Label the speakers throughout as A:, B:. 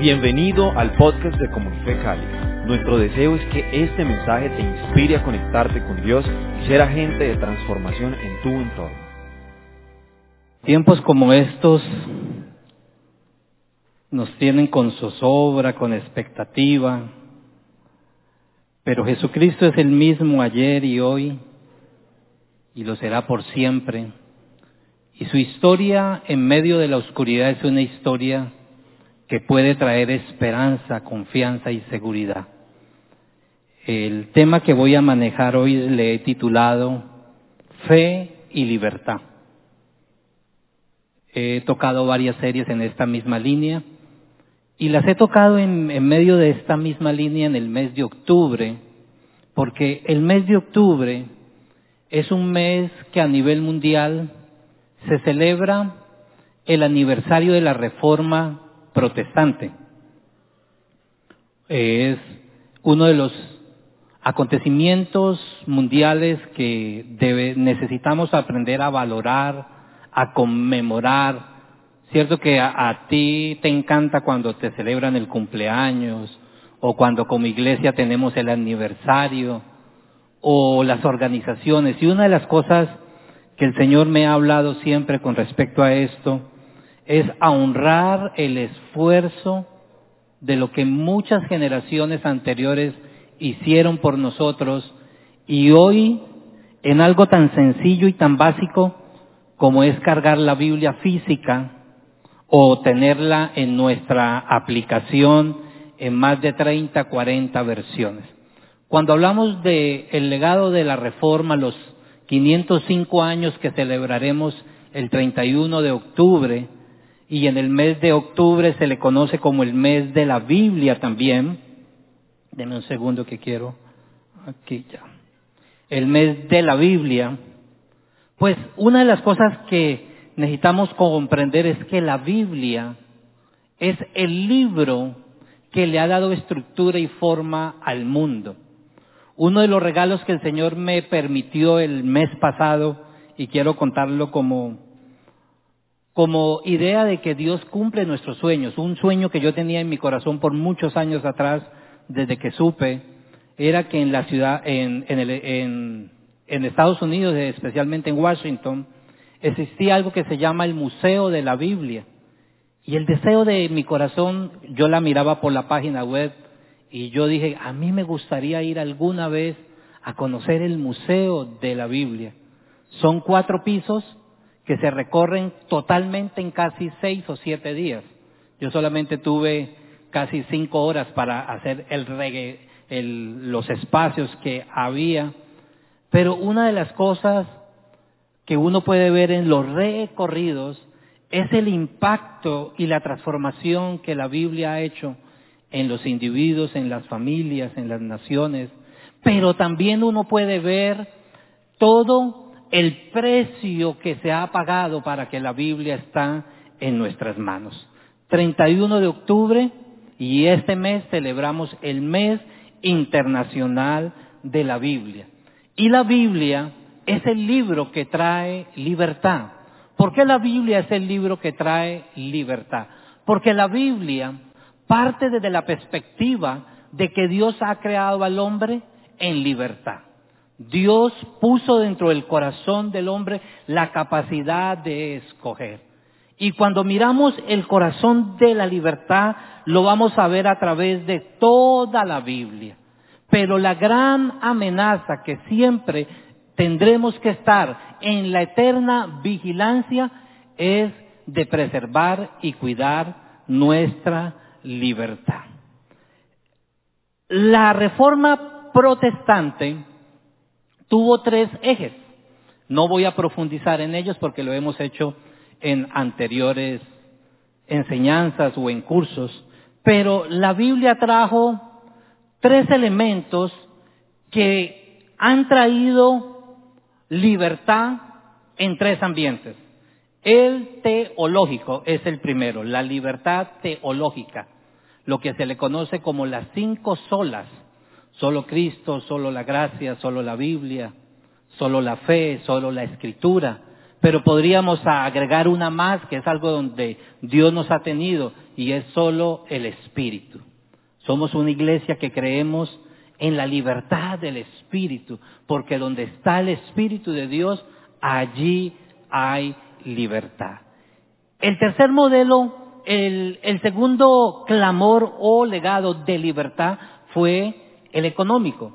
A: Bienvenido al podcast de Comunife Cali. Nuestro deseo es que este mensaje te inspire a conectarte con Dios y ser agente de transformación en tu entorno.
B: Tiempos como estos nos tienen con zozobra, con expectativa, pero Jesucristo es el mismo ayer y hoy y lo será por siempre. Y su historia en medio de la oscuridad es una historia que puede traer esperanza, confianza y seguridad. El tema que voy a manejar hoy le he titulado Fe y Libertad. He tocado varias series en esta misma línea y las he tocado en, en, medio de esta misma línea en el mes de octubre, porque el mes de octubre es un mes que a nivel mundial se celebra el aniversario de la reforma protestante. Es uno de los acontecimientos mundiales que necesitamos aprender a valorar, a conmemorar. Cierto que a, ti te encanta cuando te celebran el cumpleaños o cuando como iglesia tenemos el aniversario o las organizaciones. Y una de las cosas que el Señor me ha hablado siempre con respecto a esto es honrar el esfuerzo de lo que muchas generaciones anteriores hicieron por nosotros y hoy en algo tan sencillo y tan básico como es cargar la Biblia física o tenerla en nuestra aplicación en más de 30, 40 versiones. Cuando hablamos de el legado de la reforma, los 505 años que celebraremos el 31 de octubre, y en el mes de octubre se le conoce como el mes de la Biblia también. Deme un segundo que quiero. Aquí ya. El mes de la Biblia. Pues una de las cosas que necesitamos comprender es que la Biblia es el libro que le ha dado estructura y forma al mundo. Uno de los regalos que el Señor me permitió el mes pasado, y quiero contarlo como, como idea de que Dios cumple nuestros sueños. Un sueño que yo tenía en mi corazón por muchos años atrás, desde que supe, era que en la ciudad, en, en, el, en, en Estados Unidos, especialmente en Washington, existía algo que se llama el Museo de la Biblia. Y el deseo de mi corazón, yo la miraba por la página web y yo dije, a mí me gustaría ir alguna vez a conocer el Museo de la Biblia. Son cuatro pisos que se recorren totalmente en casi seis o siete días. Yo solamente tuve casi cinco horas para hacer el reggae, los espacios que había. Pero una de las cosas que uno puede ver en los recorridos es el impacto y la transformación que la Biblia ha hecho en los individuos, en las familias, en las naciones, pero también uno puede ver todo el precio que se ha pagado para que la Biblia está en nuestras manos. 31 de octubre y este mes celebramos el mes internacional de la Biblia. Y la Biblia es el libro que trae libertad. ¿Por qué la Biblia es el libro que trae libertad? Porque la Biblia parte desde la perspectiva de que Dios ha creado al hombre en libertad. Dios puso dentro del corazón del hombre la capacidad de escoger. Y cuando miramos el corazón de la libertad, lo vamos a ver a través de toda la Biblia. Pero la gran amenaza que siempre tendremos que estar en la eterna vigilancia es de preservar y cuidar nuestra libertad. La reforma protestante tuvo tres ejes. No voy a profundizar en ellos porque lo hemos hecho en anteriores enseñanzas o en cursos, pero la Biblia trajo tres elementos que han traído libertad en tres ambientes. El teológico es el primero, la libertad teológica, lo que se le conoce como las cinco solas, solo Cristo, solo la gracia, solo la Biblia, solo la fe, solo la escritura. pero podríamos agregar una más, que es algo donde Dios nos ha tenido, y es solo el Espíritu. Somos una iglesia que creemos en la libertad del Espíritu, porque donde está el Espíritu de Dios, allí hay libertad. El tercer modelo, el, segundo clamor o legado de libertad fue el económico.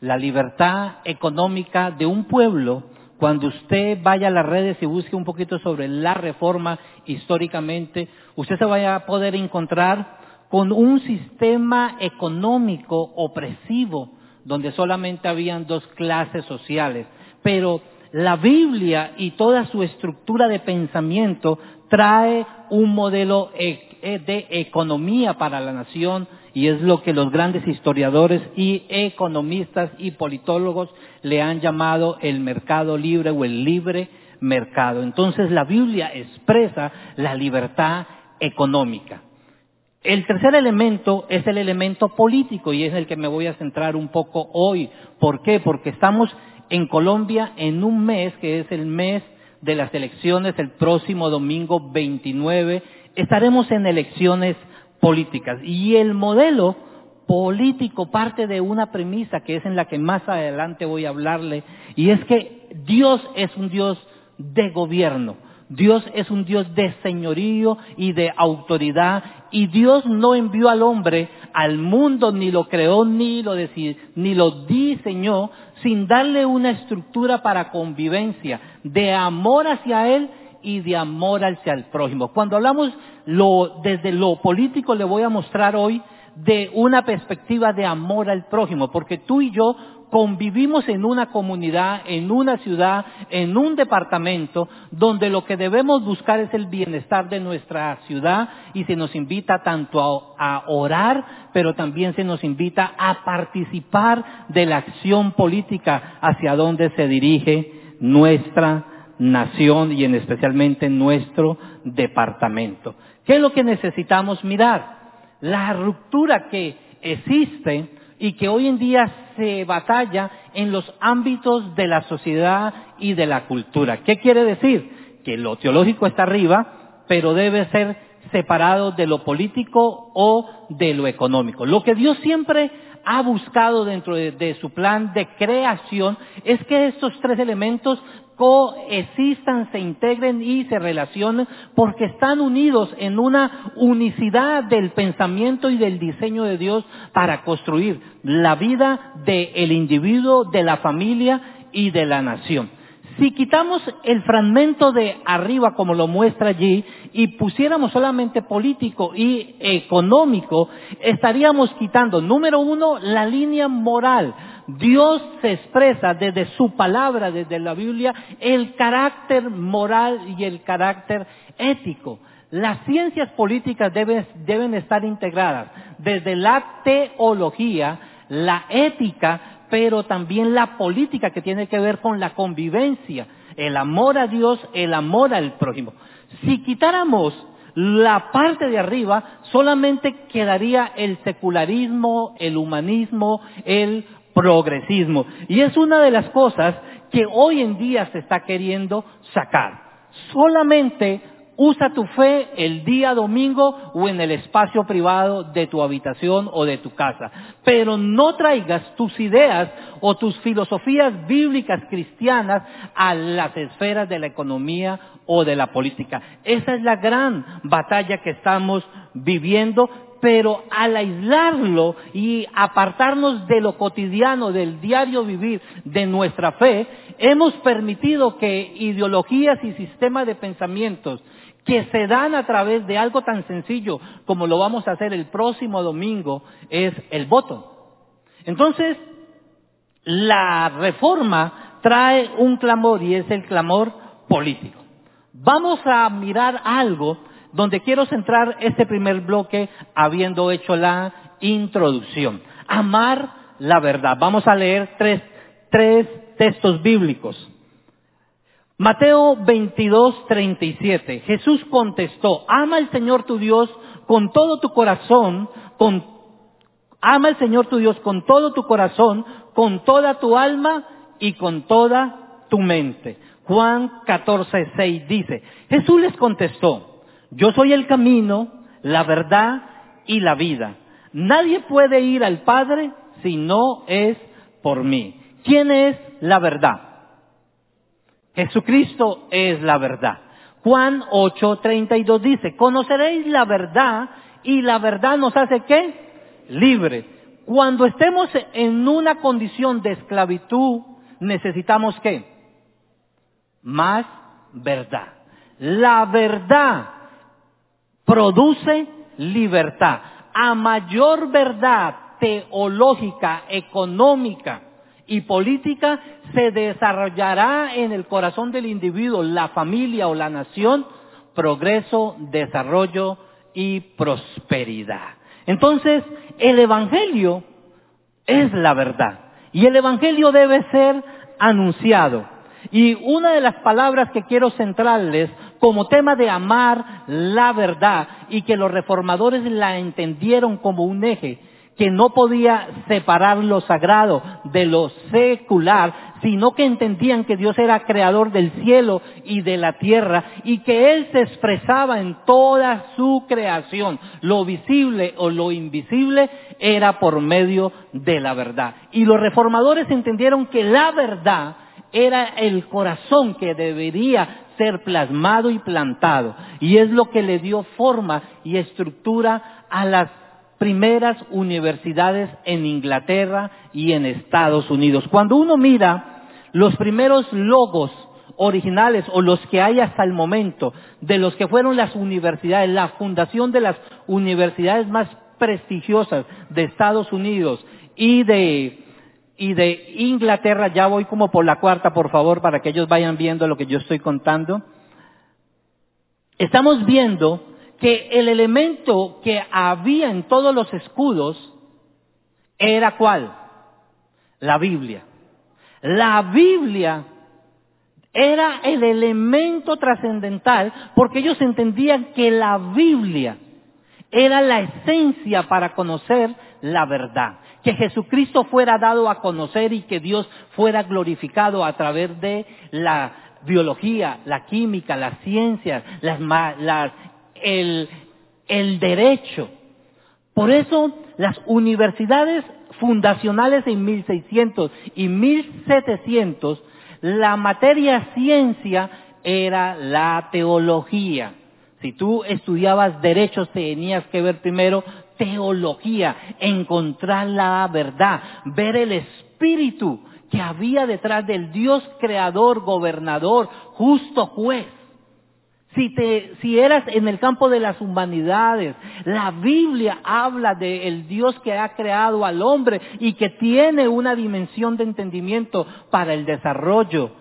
B: La libertad económica de un pueblo, cuando usted vaya a las redes y busque un poquito sobre la reforma históricamente, usted se vaya a poder encontrar con un sistema económico opresivo, donde solamente habían dos clases sociales. Pero la Biblia y toda su estructura de pensamiento trae un modelo e, e, de economía para la nación y es lo que los grandes historiadores y economistas y politólogos le han llamado el mercado libre o el libre mercado. Entonces la Biblia expresa la libertad económica. El tercer elemento es el elemento político y es el que me voy a centrar un poco hoy. ¿Por qué? Porque estamos en Colombia en un mes que es el mes de las elecciones, el próximo domingo 29, estaremos en elecciones políticas. Y el modelo político parte de una premisa que es en la que más adelante voy a hablarle, y es que Dios es un Dios de gobierno. Dios es un Dios de señorío y de autoridad y Dios no envió al hombre al mundo, ni lo creó, ni lo, ni lo diseñó, sin darle una estructura para convivencia, de amor hacia Él y de amor hacia el prójimo. Cuando hablamos lo, desde lo político, le voy a mostrar hoy de una perspectiva de amor al prójimo, porque tú y yo convivimos en una comunidad, en una ciudad, en un departamento, donde lo que debemos buscar es el bienestar de nuestra ciudad y se nos invita tanto a, orar, pero también se nos invita a participar de la acción política hacia donde se dirige nuestra nación y en especialmente nuestro departamento. ¿Qué es lo que necesitamos mirar? La ruptura que existe y que hoy en día se batalla en los ámbitos de la sociedad y de la cultura. ¿Qué quiere decir? Que lo teológico está arriba, pero debe ser separado de lo político o de lo económico. Lo que Dios siempre ha buscado dentro de, su plan de creación es que estos tres elementos coexistan, se integren y se relacionen porque están unidos en una unicidad del pensamiento y del diseño de Dios para construir la vida del individuo, de la familia y de la nación. Si quitamos el fragmento de arriba como lo muestra allí y pusiéramos solamente político y económico, estaríamos quitando, número uno, la línea moral. Dios se expresa desde su palabra, desde la Biblia, el carácter moral y el carácter ético. Las ciencias políticas deben, deben estar integradas desde la teología, la ética, pero también la política que tiene que ver con la convivencia, el amor a Dios, el amor al prójimo. Si quitáramos la parte de arriba, solamente quedaría el secularismo, el humanismo, el progresismo. Y es una de las cosas que hoy en día se está queriendo sacar. Solamente Usa tu fe el día domingo o en el espacio privado de tu habitación o de tu casa. Pero no traigas tus ideas o tus filosofías bíblicas cristianas a las esferas de la economía o de la política. Esa es la gran batalla que estamos viviendo, pero al aislarlo y apartarnos de lo cotidiano, del diario vivir, de nuestra fe, hemos permitido que ideologías y sistemas de pensamientos que se dan a través de algo tan sencillo como lo vamos a hacer el próximo domingo es el voto. Entonces, la reforma trae un clamor y es el clamor político. Vamos a mirar algo donde quiero centrar este primer bloque habiendo hecho la introducción. Amar la verdad. Vamos a leer tres, tres textos bíblicos. Mateo 22, 37. Jesús contestó, ama al Señor tu Dios con todo tu corazón, con, ama al Señor tu Dios con todo tu corazón, con toda tu alma y con toda tu mente. Juan 14, 6 dice, Jesús les contestó, yo soy el camino, la verdad y la vida. Nadie puede ir al Padre si no es por mí. ¿Quién es la verdad? Jesucristo es la verdad. Juan 8:32 dice, conoceréis la verdad y la verdad nos hace qué? Libre. Cuando estemos en una condición de esclavitud, necesitamos qué? Más verdad. La verdad produce libertad. A mayor verdad teológica, económica y política se desarrollará en el corazón del individuo, la familia o la nación, progreso, desarrollo y prosperidad. Entonces, el Evangelio es la verdad y el Evangelio debe ser anunciado. Y una de las palabras que quiero centrarles como tema de amar la verdad y que los reformadores la entendieron como un eje que no podía separar lo sagrado de lo secular, sino que entendían que Dios era creador del cielo y de la tierra y que Él se expresaba en toda su creación. Lo visible o lo invisible era por medio de la verdad. Y los reformadores entendieron que la verdad era el corazón que debería ser plasmado y plantado. Y es lo que le dio forma y estructura a las primeras universidades en Inglaterra y en Estados Unidos. Cuando uno mira los primeros logos originales o los que hay hasta el momento de los que fueron las universidades, la fundación de las universidades más prestigiosas de Estados Unidos y de, y de Inglaterra, ya voy como por la cuarta, por favor, para que ellos vayan viendo lo que yo estoy contando. Estamos viendo que el elemento que había en todos los escudos era cuál? La Biblia. La Biblia era el elemento trascendental porque ellos entendían que la Biblia era la esencia para conocer la verdad. Que Jesucristo fuera dado a conocer y que Dios fuera glorificado a través de la biología, la química, las ciencias, las, las el, el derecho. Por eso las universidades fundacionales en 1600 y 1700, la materia ciencia era la teología. Si tú estudiabas derechos tenías que ver primero teología, encontrar la verdad, ver el espíritu que había detrás del Dios creador, gobernador, justo juez. Si, te, si eras en el campo de las humanidades, la Biblia habla del Dios que ha creado al hombre y que tiene una dimensión de entendimiento para el desarrollo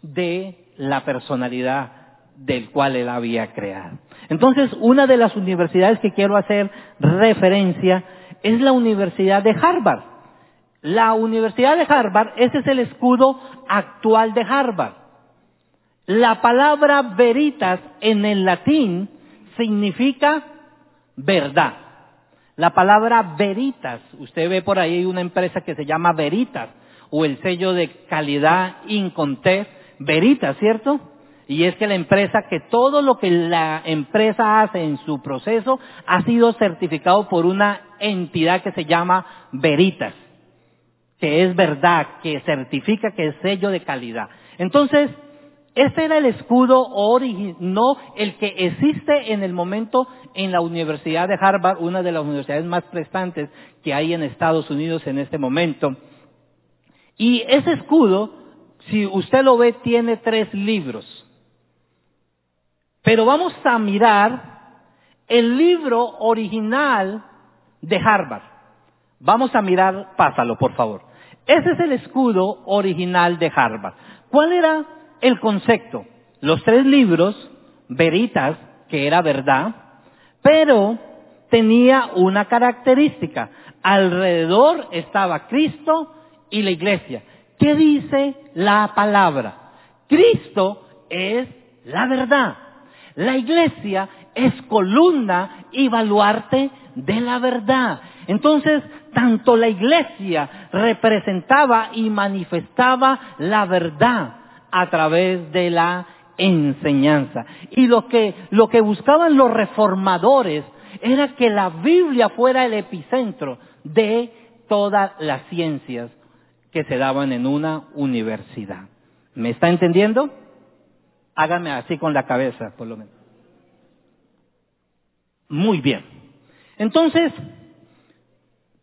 B: de la personalidad del cual él había creado. Entonces, una de las universidades que quiero hacer referencia es la Universidad de Harvard. La Universidad de Harvard, ese es el escudo actual de Harvard. La palabra veritas en el latín significa verdad. La palabra veritas, usted ve por ahí una empresa que se llama Veritas, o el sello de calidad Inconté, Veritas, ¿cierto? Y es que la empresa, que todo lo que la empresa hace en su proceso ha sido certificado por una entidad que se llama Veritas, que es verdad, que certifica que es sello de calidad. Entonces, ese era el escudo original, no el que existe en el momento en la Universidad de Harvard, una de las universidades más prestantes que hay en Estados Unidos en este momento. Y ese escudo, si usted lo ve, tiene tres libros. Pero vamos a mirar el libro original de Harvard. Vamos a mirar, pásalo por favor. Ese es el escudo original de Harvard. ¿Cuál era el concepto. Los tres libros, veritas, que era verdad, pero tenía una característica. Alrededor estaba Cristo y la iglesia. ¿Qué dice la palabra? Cristo es la verdad. La iglesia es columna y baluarte de la verdad. Entonces, tanto la iglesia representaba y manifestaba la verdad a través de la enseñanza. Y lo que, lo que buscaban los reformadores era que la Biblia fuera el epicentro de todas las ciencias que se daban en una universidad. ¿Me está entendiendo? Hágame así con la cabeza, por lo menos. Muy bien. Entonces,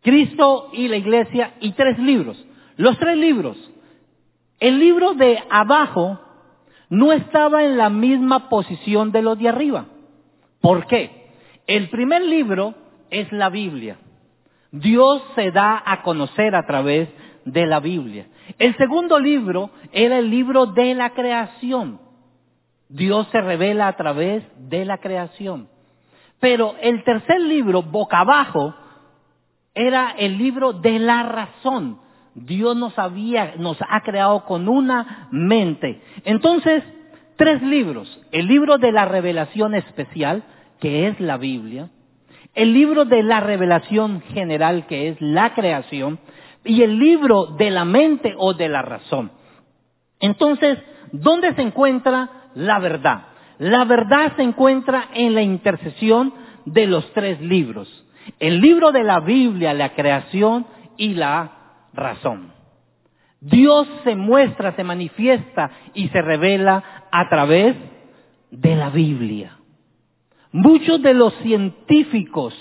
B: Cristo y la iglesia y tres libros. Los tres libros. El libro de abajo no estaba en la misma posición de los de arriba. ¿Por qué? El primer libro es la Biblia. Dios se da a conocer a través de la Biblia. El segundo libro era el libro de la creación. Dios se revela a través de la creación. Pero el tercer libro, boca abajo, era el libro de la razón. Dios nos había, nos ha creado con una mente. Entonces, tres libros. El libro de la revelación especial, que es la Biblia. El libro de la revelación general, que es la creación. Y el libro de la mente o de la razón. Entonces, ¿dónde se encuentra la verdad? La verdad se encuentra en la intercesión de los tres libros. El libro de la Biblia, la creación y la razón. Dios se muestra, se manifiesta y se revela a través de la Biblia. Muchos de los científicos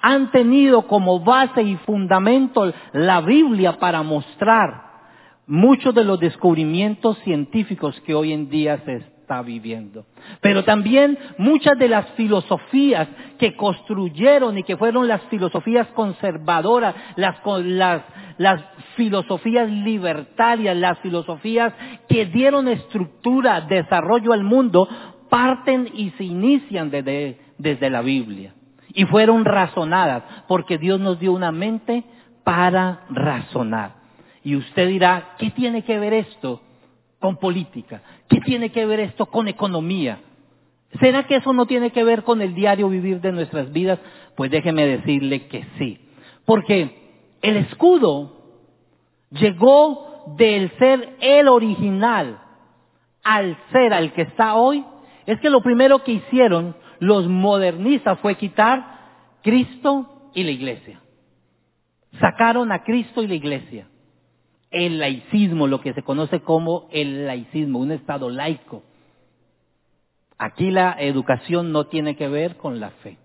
B: han tenido como base y fundamento la Biblia para mostrar muchos de los descubrimientos científicos que hoy en día se está viviendo. Pero también muchas de las filosofías que construyeron y que fueron las filosofías conservadoras, las, filosofías libertarias, las filosofías que dieron estructura, desarrollo al mundo, parten y se inician desde, desde la Biblia. Y fueron razonadas, porque Dios nos dio una mente para razonar. Y usted dirá, ¿qué tiene que ver esto con política? ¿Qué tiene que ver esto con economía? ¿Será que eso no tiene que ver con el diario vivir de nuestras vidas? Pues déjeme decirle que sí. Porque el escudo llegó del ser el original al ser al que está hoy. Es que lo primero que hicieron los modernistas fue quitar Cristo y la iglesia. Sacaron a Cristo y la iglesia. El laicismo, lo que se conoce como el laicismo, un estado laico. Aquí la educación no tiene que ver con la fe.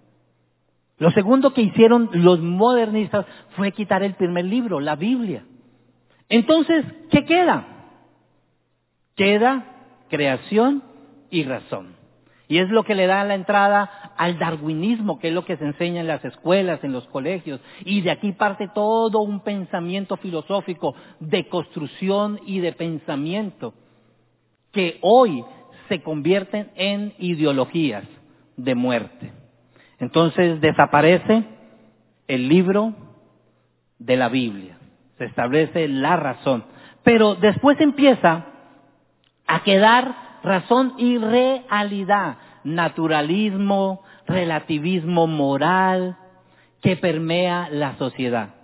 B: Lo segundo que hicieron los modernistas fue quitar el primer libro, la Biblia. Entonces, ¿qué queda? Queda creación y razón. Y es lo que le da la entrada al darwinismo, que es lo que se enseña en las escuelas, en los colegios. Y de aquí parte todo un pensamiento filosófico de construcción y de pensamiento que hoy se convierten en ideologías de muerte. Entonces desaparece el libro de la Biblia, se establece la razón, pero después empieza a quedar razón y realidad, naturalismo, relativismo moral que permea la sociedad.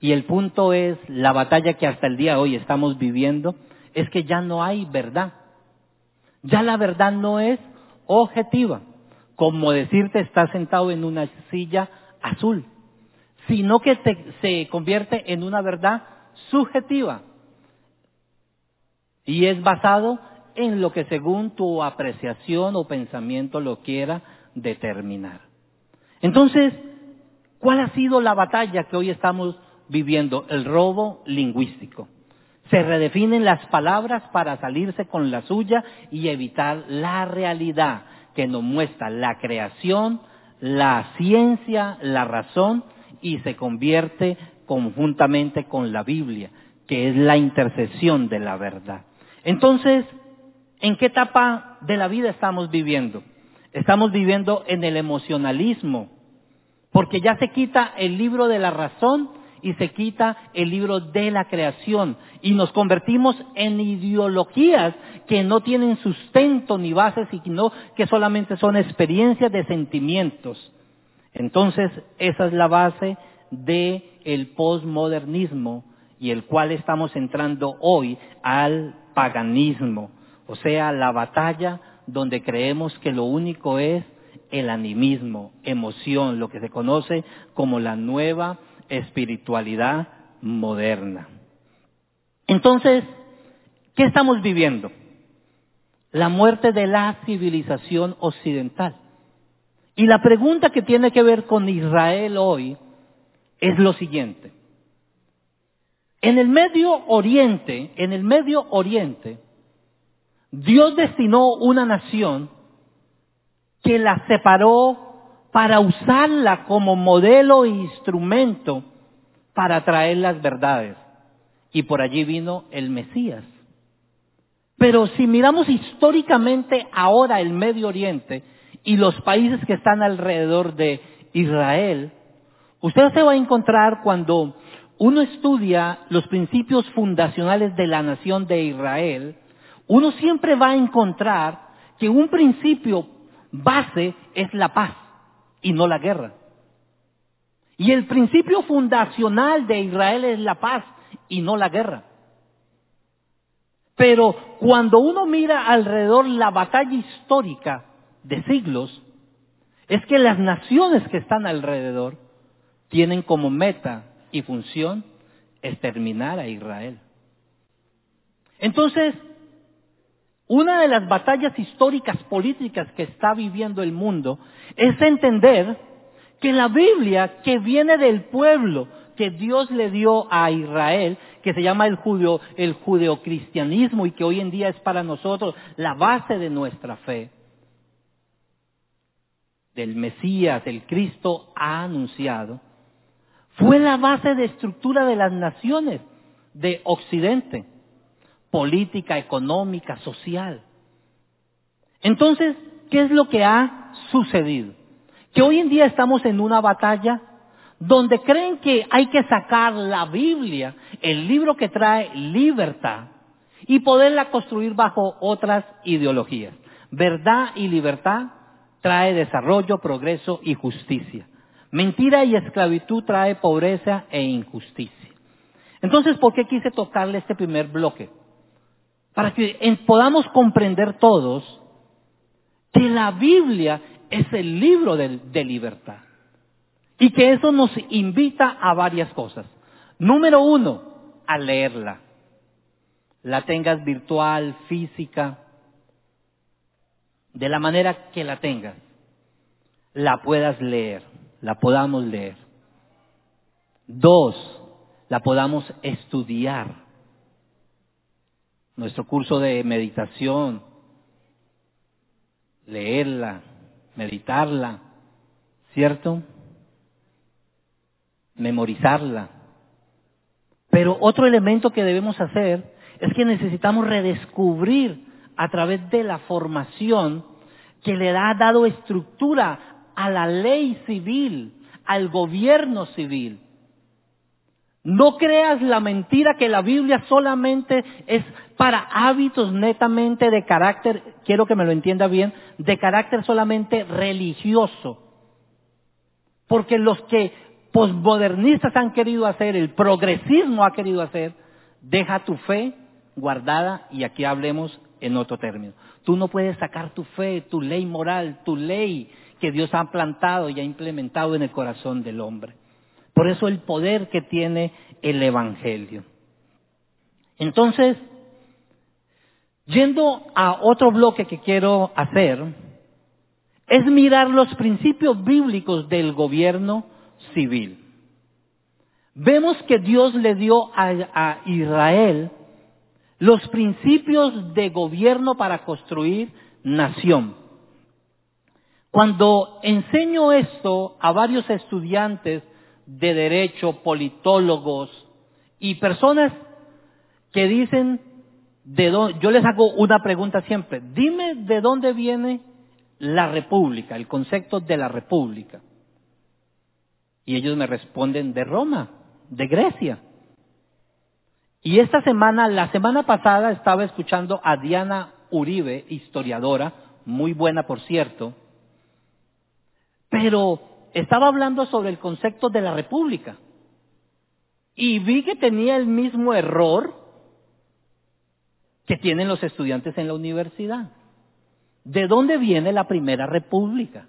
B: Y el punto es, la batalla que hasta el día de hoy estamos viviendo, es que ya no hay verdad. Ya la verdad no es objetiva, como decirte estás sentado en una silla azul, sino que se convierte en una verdad subjetiva y es basado en lo que según tu apreciación o pensamiento lo quiera determinar. Entonces, ¿cuál ha sido la batalla que hoy estamos viviendo? El robo lingüístico. Se redefinen las palabras para salirse con la suya y evitar la realidad que nos muestra la creación, la ciencia, la razón y se convierte conjuntamente con la Biblia, que es la intercesión de la verdad. Entonces, ¿en qué etapa de la vida estamos viviendo? Estamos viviendo en el emocionalismo, porque ya se quita el libro de la razón y se quita el libro de la creación y nos convertimos en ideologías que no tienen sustento ni bases y que solamente son experiencias de sentimientos. Entonces, esa es la base del el posmodernismo y el cual estamos entrando hoy al paganismo. O sea, la batalla donde creemos que lo único es el animismo, emoción, lo que se conoce como la nueva espiritualidad moderna. Entonces, ¿qué estamos viviendo? La muerte de la civilización occidental. Y la pregunta que tiene que ver con Israel hoy es lo siguiente. En el Medio Oriente, en el Medio Oriente, Dios destinó una nación que la separó para usarla como modelo e instrumento para traer las verdades. Y por allí vino el Mesías. Pero si miramos históricamente ahora el Medio Oriente y los países que están alrededor de Israel, usted se va a encontrar cuando uno estudia los principios fundacionales de la nación de Israel, uno siempre va a encontrar que un principio base es la paz y no la guerra. Y el principio fundacional de Israel es la paz y no la guerra. Pero cuando uno mira alrededor la batalla histórica de siglos, es que las naciones que están alrededor tienen como meta y función exterminar a Israel. Entonces, una de las batallas históricas políticas que está viviendo el mundo es entender que la Biblia que viene del pueblo que Dios le dio a Israel, que se llama el judeo, el judeocristianismo y que hoy en día es para nosotros la base de nuestra fe, del Mesías, el Cristo ha anunciado, fue la base de estructura de las naciones de Occidente política, económica, social. Entonces, ¿qué es lo que ha sucedido? Que hoy en día estamos en una batalla donde creen que hay que sacar la Biblia, el libro que trae libertad, y poderla construir bajo otras ideologías. Verdad y libertad trae desarrollo, progreso y justicia. Mentira y esclavitud trae pobreza e injusticia. Entonces, ¿por qué quise tocarle este primer bloque? Para que podamos comprender todos que la Biblia es el libro de, libertad. Y que eso nos invita a varias cosas. Número uno, a leerla. La tengas virtual, física, de la manera que la tengas, la puedas leer, la podamos leer. Dos, la podamos estudiar nuestro curso de meditación, leerla, meditarla, ¿cierto? Memorizarla. Pero otro elemento que debemos hacer es que necesitamos redescubrir a través de la formación que le ha dado estructura a la ley civil, al gobierno civil. No creas la mentira que la Biblia solamente es para hábitos netamente de carácter, quiero que me lo entienda bien, de carácter solamente religioso. Porque los que posmodernistas han querido hacer, el progresismo ha querido hacer, deja tu fe guardada y aquí hablemos en otro término. Tú no puedes sacar tu fe, tu ley moral, tu ley que Dios ha plantado y ha implementado en el corazón del hombre. Por eso el poder que tiene el Evangelio. Entonces, Yendo a otro bloque que quiero hacer, es mirar los principios bíblicos del gobierno civil. Vemos que Dios le dio a, Israel los principios de gobierno para construir nación. Cuando enseño esto a varios estudiantes de derecho, politólogos y personas que dicen yo les hago una pregunta siempre. Dime de dónde viene la república, el concepto de la república. Y ellos me responden de Roma, de Grecia. Y esta semana, la semana pasada, estaba escuchando a Diana Uribe, historiadora, muy buena por cierto, pero estaba hablando sobre el concepto de la república. Y vi que tenía el mismo error que tienen los estudiantes en la universidad. ¿De dónde viene la primera república?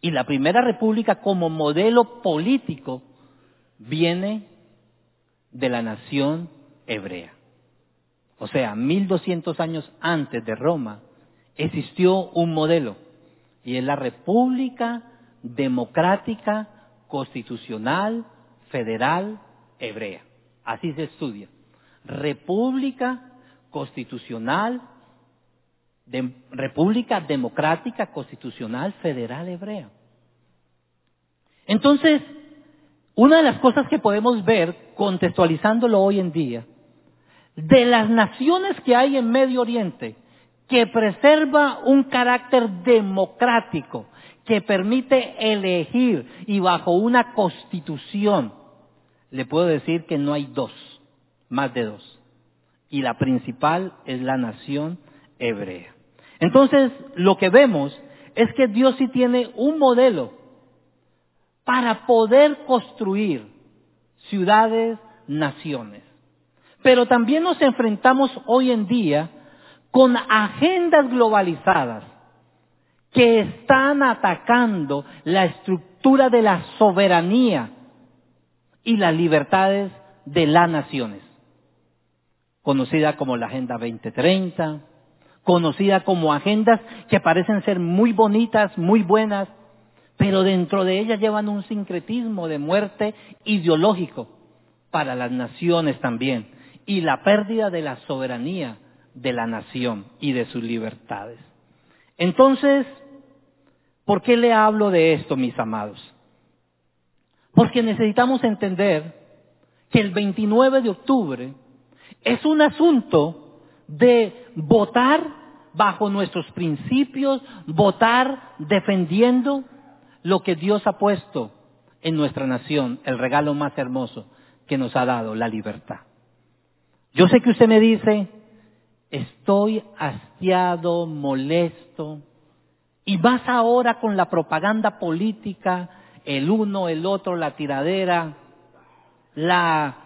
B: Y la primera república como modelo político viene de la nación hebrea. O sea, 1200 años antes de Roma existió un modelo y es la República Democrática Constitucional Federal Hebrea. Así se estudia. República Constitucional República Democrática Constitucional Federal Hebrea. Entonces, una de las cosas que podemos ver, contextualizándolo hoy en día, de las naciones que hay en Medio Oriente, que preserva un carácter democrático, que permite elegir y bajo una constitución, le puedo decir que no hay dos, más de dos. Y la principal es la nación hebrea. Entonces, lo que vemos es que Dios sí tiene un modelo para poder construir ciudades, naciones. Pero también nos enfrentamos hoy en día con agendas globalizadas que están atacando la estructura de la soberanía y las libertades de las naciones, conocida como la Agenda 2030, conocida como agendas que parecen ser muy bonitas, muy buenas, pero dentro de ellas llevan un sincretismo de muerte ideológico para las naciones también y la pérdida de la soberanía de la nación y de sus libertades. Entonces, ¿por qué le hablo de esto, mis amados? Porque necesitamos entender que el 29 de octubre es un asunto de votar bajo nuestros principios, votar defendiendo lo que Dios ha puesto en nuestra nación, el regalo más hermoso que nos ha dado, la libertad. Yo sé que usted me dice, estoy hastiado, molesto, y vas ahora con la propaganda política, el uno, el otro, la tiradera, la,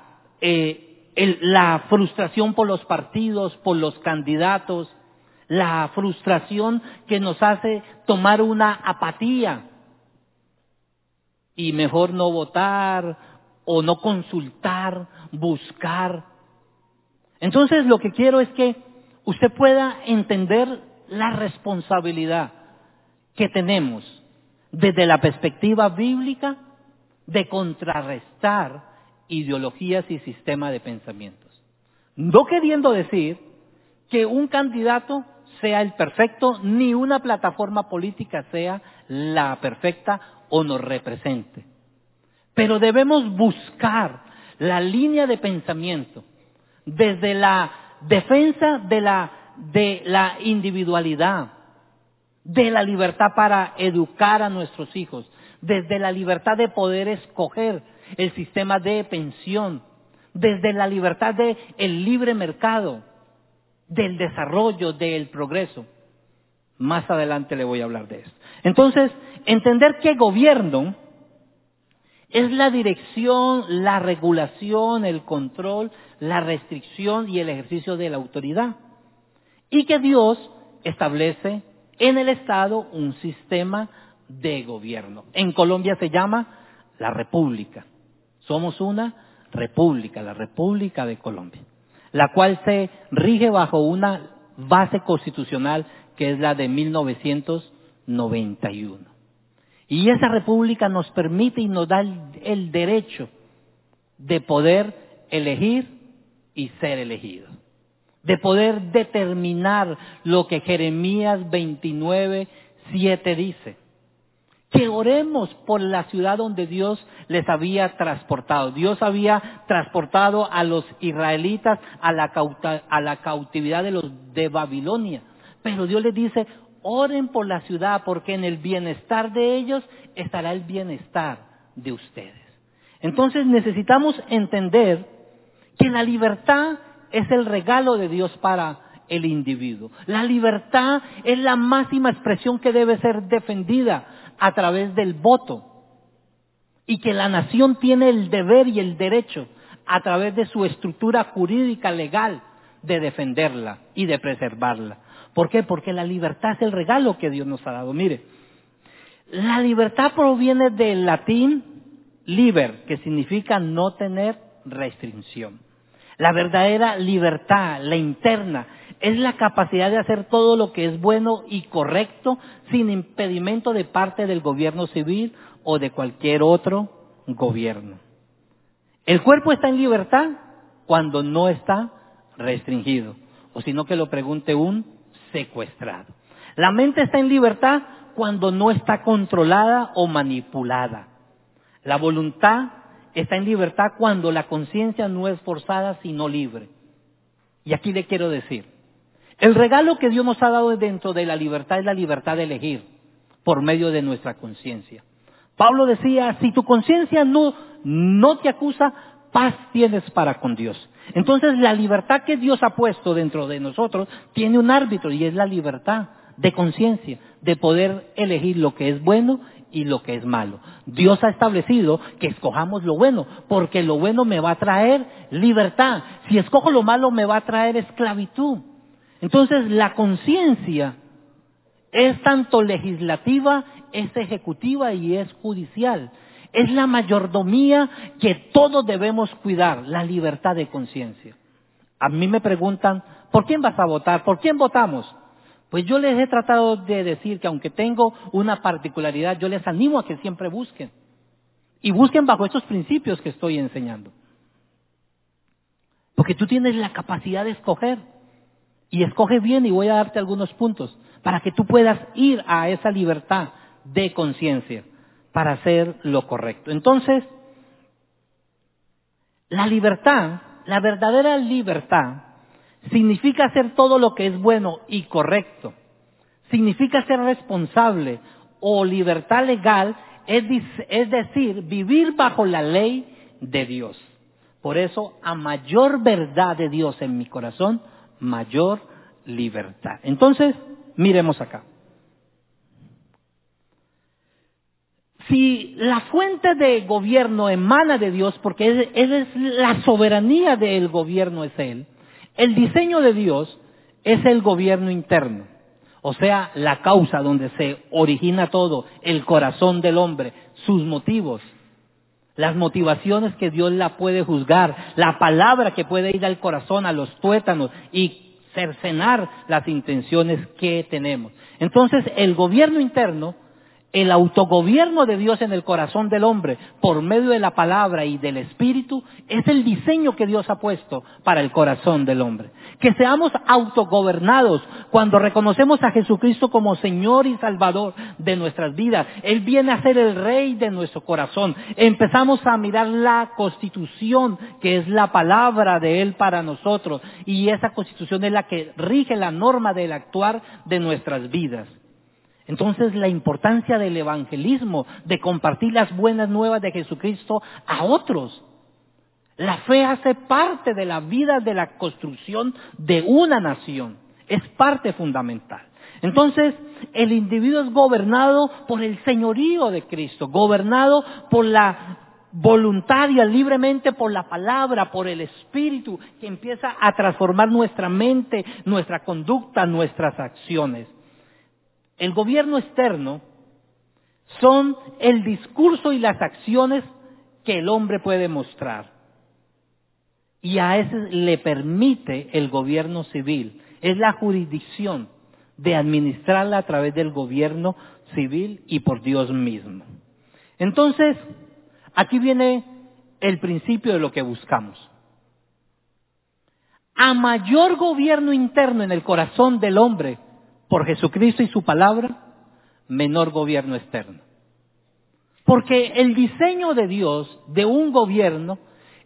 B: eh, la frustración por los partidos, por los candidatos, la frustración que nos hace tomar una apatía y mejor no votar o no consultar, buscar. Entonces lo que quiero es que usted pueda entender la responsabilidad que tenemos desde la perspectiva bíblica de contrarrestar ideologías y sistemas de pensamientos. No queriendo decir que un candidato sea el perfecto, ni una plataforma política sea la perfecta o nos represente. Pero debemos buscar la línea de pensamiento desde la defensa de la, de la individualidad, de la libertad para educar a nuestros hijos, desde la libertad de poder escoger el sistema de pensión, desde la libertad del el libre mercado, del desarrollo, del progreso. Más adelante le voy a hablar de esto. Entonces, entender que gobierno es la dirección, la regulación, el control, la restricción y el ejercicio de la autoridad. Y que Dios establece en el Estado un sistema de gobierno. En Colombia se llama la República. Somos una república, la República de Colombia la cual se rige bajo una base constitucional que es la de 1991. Y esa república nos permite y nos da el, derecho de poder elegir y ser elegidos, de poder determinar lo que Jeremías 29, 7 dice que oremos por la ciudad donde Dios les había transportado. Dios había transportado a los israelitas a la, cautividad de los de Babilonia. Pero Dios les dice, oren por la ciudad porque en el bienestar de ellos estará el bienestar de ustedes. Entonces necesitamos entender que la libertad es el regalo de Dios para el individuo. La libertad es la máxima expresión que debe ser defendida a través del voto y que la nación tiene el deber y el derecho a través de su estructura jurídica legal de defenderla y de preservarla. ¿Por qué? Porque la libertad es el regalo que Dios nos ha dado. Mire, la libertad proviene del latín liber, que significa no tener restricción. La verdadera libertad, la interna, es la capacidad de hacer todo lo que es bueno y correcto sin impedimento de parte del gobierno civil o de cualquier otro gobierno. El cuerpo está en libertad cuando no está restringido, o si no que lo pregunte un secuestrado. La mente está en libertad cuando no está controlada o manipulada. La voluntad está en libertad cuando la conciencia no es forzada sino libre. Y aquí le quiero decir, el regalo que Dios nos ha dado dentro de la libertad es la libertad de elegir por medio de nuestra conciencia. Pablo decía, si tu conciencia no, no te acusa, paz tienes para con Dios. Entonces la libertad que Dios ha puesto dentro de nosotros tiene un árbitro y es la libertad de conciencia, de poder elegir lo que es bueno y lo que es malo. Dios ha establecido que escojamos lo bueno, porque lo bueno me va a traer libertad. Si escojo lo malo me va a traer esclavitud. Entonces la conciencia es tanto legislativa, es ejecutiva y es judicial. Es la mayordomía que todos debemos cuidar, la libertad de conciencia. A mí me preguntan, ¿por quién vas a votar? ¿Por quién votamos? Pues yo les he tratado de decir que aunque tengo una particularidad, yo les animo a que siempre busquen. Y busquen bajo estos principios que estoy enseñando. Porque tú tienes la capacidad de escoger. Y escoge bien y voy a darte algunos puntos para que tú puedas ir a esa libertad de conciencia para hacer lo correcto. Entonces, la libertad, la verdadera libertad, significa hacer todo lo que es bueno y correcto. Significa ser responsable o libertad legal, es, decir, vivir bajo la ley de Dios. Por eso, a mayor verdad de Dios en mi corazón, mayor libertad. Entonces, miremos acá. Si la fuente de gobierno emana de Dios, porque él, es la soberanía del gobierno es Él, el diseño de Dios es el gobierno interno, o sea, la causa donde se origina todo, el corazón del hombre, sus motivos, las motivaciones que Dios la puede juzgar, la palabra que puede ir al corazón, a los tuétanos y cercenar las intenciones que tenemos. Entonces, el gobierno interno el autogobierno de Dios en el corazón del hombre por medio de la palabra y del Espíritu es el diseño que Dios ha puesto para el corazón del hombre. Que seamos autogobernados cuando reconocemos a Jesucristo como Señor y Salvador de nuestras vidas. Él viene a ser el Rey de nuestro corazón. Empezamos a mirar la constitución que es la palabra de Él para nosotros y esa constitución es la que rige la norma del actuar de nuestras vidas. Entonces la importancia del evangelismo, de compartir las buenas nuevas de Jesucristo a otros. La fe hace parte de la vida de la construcción de una nación. Es parte fundamental. Entonces, el individuo es gobernado por el señorío de Cristo, gobernado por la voluntaria, libremente por la palabra, por el Espíritu, que empieza a transformar nuestra mente, nuestra conducta, nuestras acciones. El gobierno externo son el discurso y las acciones que el hombre puede mostrar. Y a ese le permite el gobierno civil. Es la jurisdicción de administrarla a través del gobierno civil y por Dios mismo. Entonces, aquí viene el principio de lo que buscamos. A mayor gobierno interno en el corazón del hombre, por Jesucristo y su palabra, menor gobierno externo. Porque el diseño de Dios de un gobierno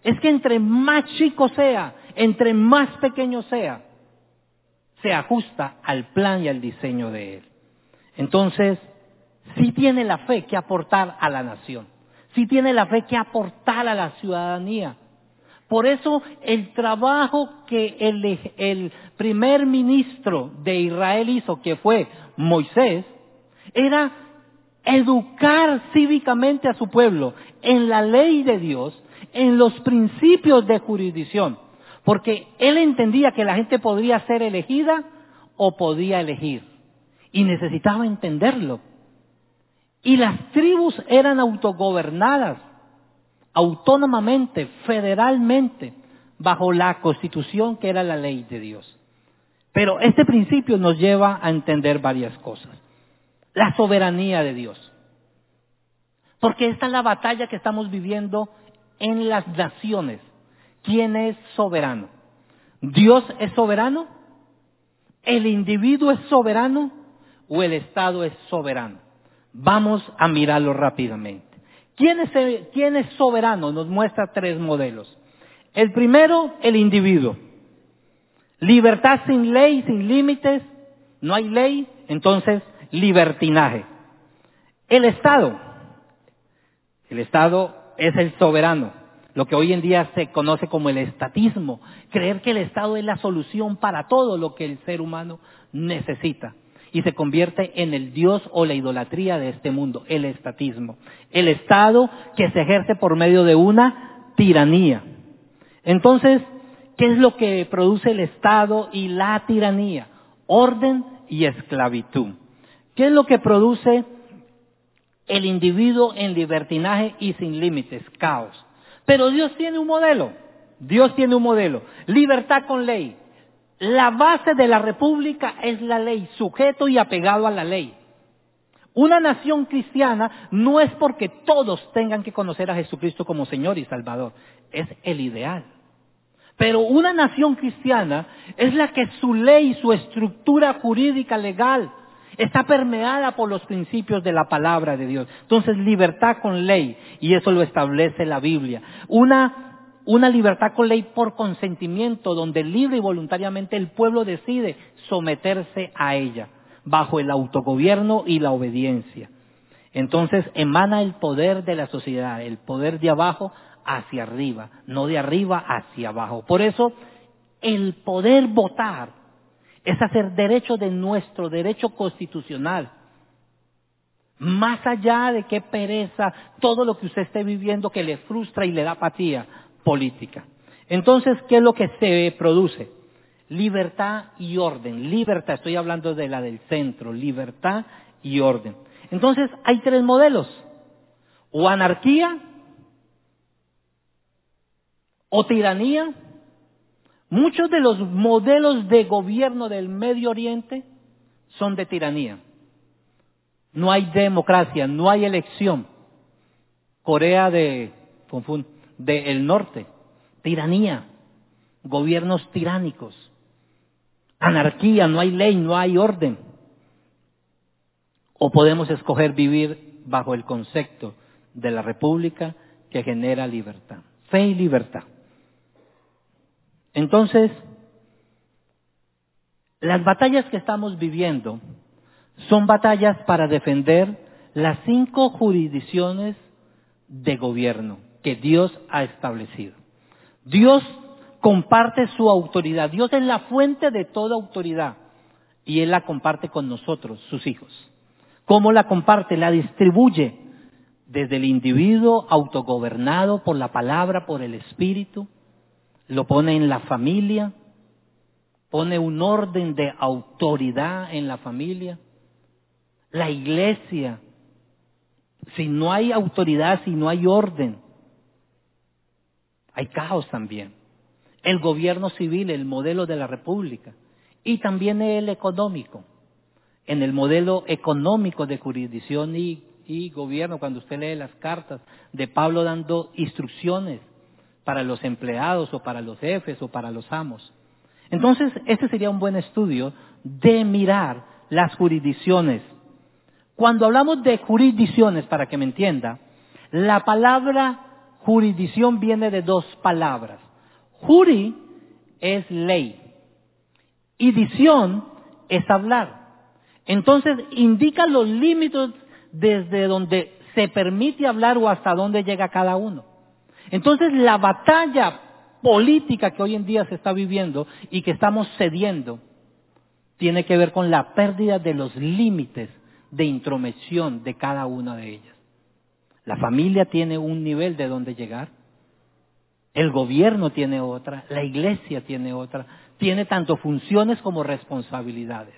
B: es que entre más chico sea, entre más pequeño sea, se ajusta al plan y al diseño de Él. Entonces, sí tiene la fe que aportar a la nación, sí tiene la fe que aportar a la ciudadanía, por eso el trabajo que el, primer ministro de Israel hizo, que fue Moisés, era educar cívicamente a su pueblo en la ley de Dios, en los principios de jurisdicción. porque él entendía que la gente podría ser elegida o podía elegir. Y necesitaba entenderlo. Y las tribus eran autogobernadas, autónomamente, federalmente, bajo la constitución que era la ley de Dios. Pero este principio nos lleva a entender varias cosas. La soberanía de Dios. Porque esta es la batalla que estamos viviendo en las naciones. ¿Quién es soberano? ¿Dios es soberano? ¿El individuo es soberano? ¿O el Estado es soberano? Vamos a mirarlo rápidamente. ¿Quién es, soberano? Nos muestra tres modelos. El primero, el individuo. Libertad sin ley, sin límites. No hay ley, entonces libertinaje. El Estado. El Estado es el soberano, lo que hoy en día se conoce como el estatismo, creer que el Estado es la solución para todo lo que el ser humano necesita y se convierte en el Dios o la idolatría de este mundo, el estatismo. El Estado que se ejerce por medio de una tiranía. Entonces, ¿qué es lo que produce el Estado y la tiranía? Orden y esclavitud. ¿Qué es lo que produce el individuo en libertinaje y sin límites, caos. Pero Dios tiene un modelo, Dios tiene un modelo, libertad con ley. La base de la república es la ley, sujeto y apegado a la ley. Una nación cristiana no es porque todos tengan que conocer a Jesucristo como Señor y Salvador, es el ideal. Pero una nación cristiana es la que su ley, su estructura jurídica legal, está permeada por los principios de la palabra de Dios. Entonces, libertad con ley, y eso lo establece la Biblia. Una, una libertad con ley por consentimiento, donde libre y voluntariamente el pueblo decide someterse a ella, bajo el autogobierno y la obediencia. Entonces emana el poder de la sociedad, el poder de abajo hacia arriba, no de arriba hacia abajo. Por eso, el poder votar es hacer derecho de nuestro derecho constitucional. Más allá de qué pereza todo lo que usted esté viviendo que le frustra y le da apatía política. Entonces, ¿qué es lo que se produce? Libertad y orden. Libertad, estoy hablando de la del centro, libertad y orden. Entonces, hay tres modelos. O anarquía, o tiranía, Muchos de los modelos de gobierno del Medio Oriente son de tiranía. No hay democracia, no hay elección. Corea de, el norte, tiranía, gobiernos tiránicos, anarquía, no hay ley, no hay orden. O podemos escoger vivir bajo el concepto de la república que genera libertad, fe y libertad. Entonces, las batallas que estamos viviendo son batallas para defender las cinco jurisdicciones de gobierno que Dios ha establecido. Dios comparte su autoridad. Dios es la fuente de toda autoridad y Él la comparte con nosotros, sus hijos. ¿Cómo la comparte? La distribuye desde el individuo autogobernado por la palabra, por el Espíritu, lo pone en la familia, pone un orden de autoridad en la familia. La iglesia, si no hay autoridad, si no hay orden, hay caos también. El gobierno civil, el modelo de la república, y también el económico. En el modelo económico de jurisdicción y, y gobierno, cuando usted lee las cartas de Pablo dando instrucciones para los empleados o para los jefes o para los amos. Entonces, este sería un buen estudio de mirar las jurisdicciones. Cuando hablamos de jurisdicciones, para que me entienda, la palabra jurisdicción viene de dos palabras. Juri es ley y dicción es hablar. Entonces, indica los límites desde donde se permite hablar o hasta dónde llega cada uno. Entonces la batalla política que hoy en día se está viviendo y que estamos cediendo tiene que ver con la pérdida de los límites de intromisión de cada una de ellas. La familia tiene un nivel de dónde llegar, el gobierno tiene otra, la iglesia tiene otra, tiene tanto funciones como responsabilidades.